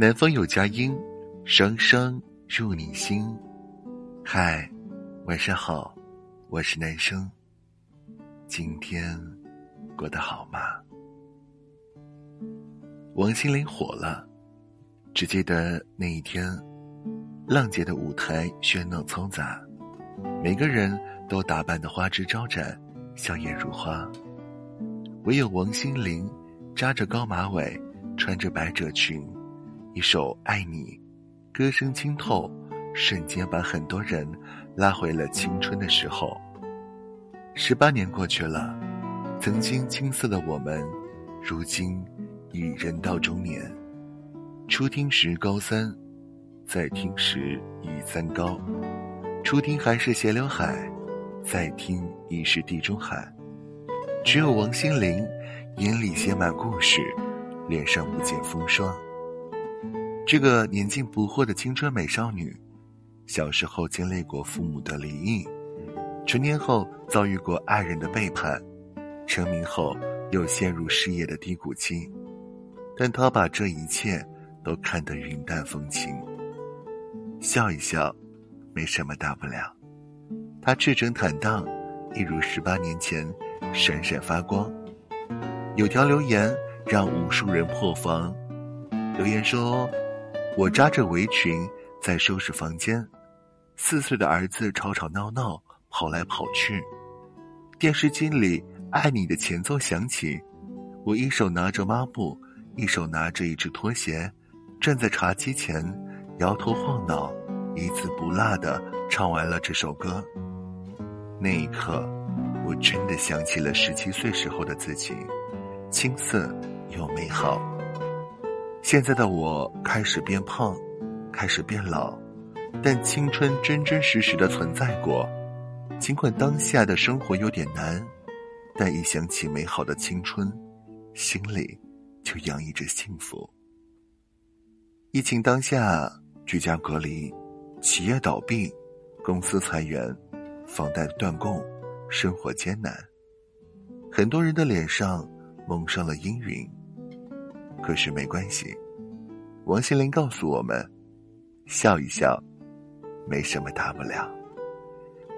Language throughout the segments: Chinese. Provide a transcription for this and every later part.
南方有佳音，声声入你心。嗨，晚上好，我是男生。今天过得好吗？王心凌火了，只记得那一天，浪姐的舞台喧闹嘈杂，每个人都打扮得花枝招展，笑靥如花，唯有王心凌扎着高马尾，穿着百褶裙。一首《爱你》，歌声清透，瞬间把很多人拉回了青春的时候。十八年过去了，曾经青涩的我们，如今已人到中年。初听时高三，再听时已三高。初听还是斜刘海，再听已是地中海。只有王心凌，眼里写满故事，脸上不见风霜。这个年近不惑的青春美少女，小时候经历过父母的离异，成年后遭遇过爱人的背叛，成名后又陷入事业的低谷期，但她把这一切都看得云淡风轻，笑一笑，没什么大不了。她赤诚坦荡，一如十八年前，闪闪发光。有条留言让无数人破防，留言说。我扎着围裙在收拾房间，四岁的儿子吵吵闹闹跑来跑去，电视机里《爱你》的前奏响起，我一手拿着抹布，一手拿着一只拖鞋，站在茶几前摇头晃脑，一字不落的唱完了这首歌。那一刻，我真的想起了十七岁时候的自己，青涩又美好。现在的我开始变胖，开始变老，但青春真真实实的存在过。尽管当下的生活有点难，但一想起美好的青春，心里就洋溢着幸福。疫情当下，居家隔离，企业倒闭，公司裁员，房贷断供，生活艰难，很多人的脸上蒙上了阴云。可是没关系，王心凌告诉我们：笑一笑，没什么大不了。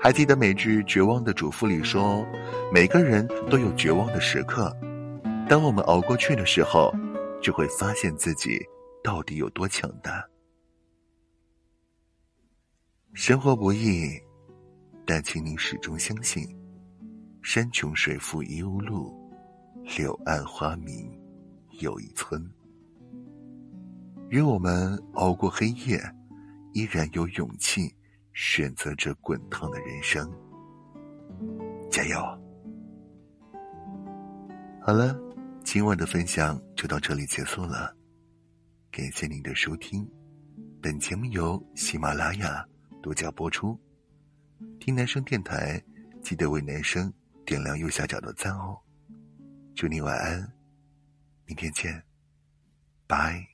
还记得美剧《绝望的主妇》里说，每个人都有绝望的时刻，当我们熬过去的时候，就会发现自己到底有多强大。生活不易，但请你始终相信：山穷水复疑无路，柳暗花明。有一村，愿我们熬过黑夜，依然有勇气选择这滚烫的人生。加油！好了，今晚的分享就到这里结束了，感谢您的收听。本节目由喜马拉雅独家播出。听男生电台，记得为男生点亮右下角的赞哦。祝你晚安。明天见，拜。